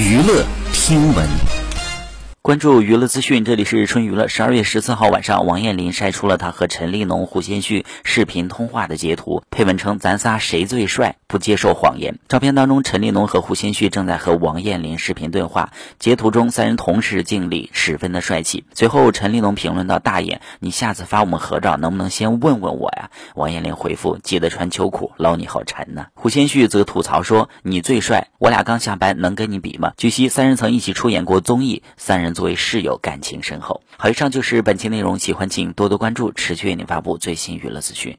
娱乐听闻。关注娱乐资讯，这里是春娱乐。十二月十四号晚上，王彦霖晒出了他和陈立农、胡先煦视频通话的截图，配文称：“咱仨谁最帅？不接受谎言。”照片当中，陈立农和胡先煦正在和王彦霖视频对话，截图中三人同时敬礼，十分的帅气。随后，陈立农评论道：“大爷，你下次发我们合照，能不能先问问我呀？”王彦霖回复：“记得穿秋裤，捞你好沉呢。”胡先煦则吐槽说：“你最帅，我俩刚下班，能跟你比吗？”据悉，三人曾一起出演过综艺，三人。作为室友，感情深厚。好，以上就是本期内容，喜欢请多多关注，持续为您发布最新娱乐资讯。